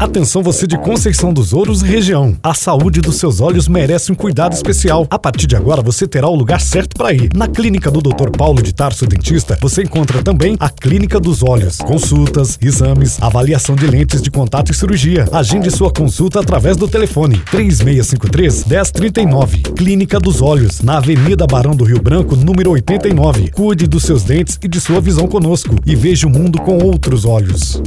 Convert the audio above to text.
Atenção você de Conceição dos Ouros e região. A saúde dos seus olhos merece um cuidado especial. A partir de agora você terá o lugar certo para ir. Na clínica do Dr. Paulo de Tarso Dentista, você encontra também a Clínica dos Olhos. Consultas, exames, avaliação de lentes de contato e cirurgia. Agende sua consulta através do telefone 3653 1039. Clínica dos Olhos, na Avenida Barão do Rio Branco, número 89. Cuide dos seus dentes e de sua visão conosco e veja o mundo com outros olhos.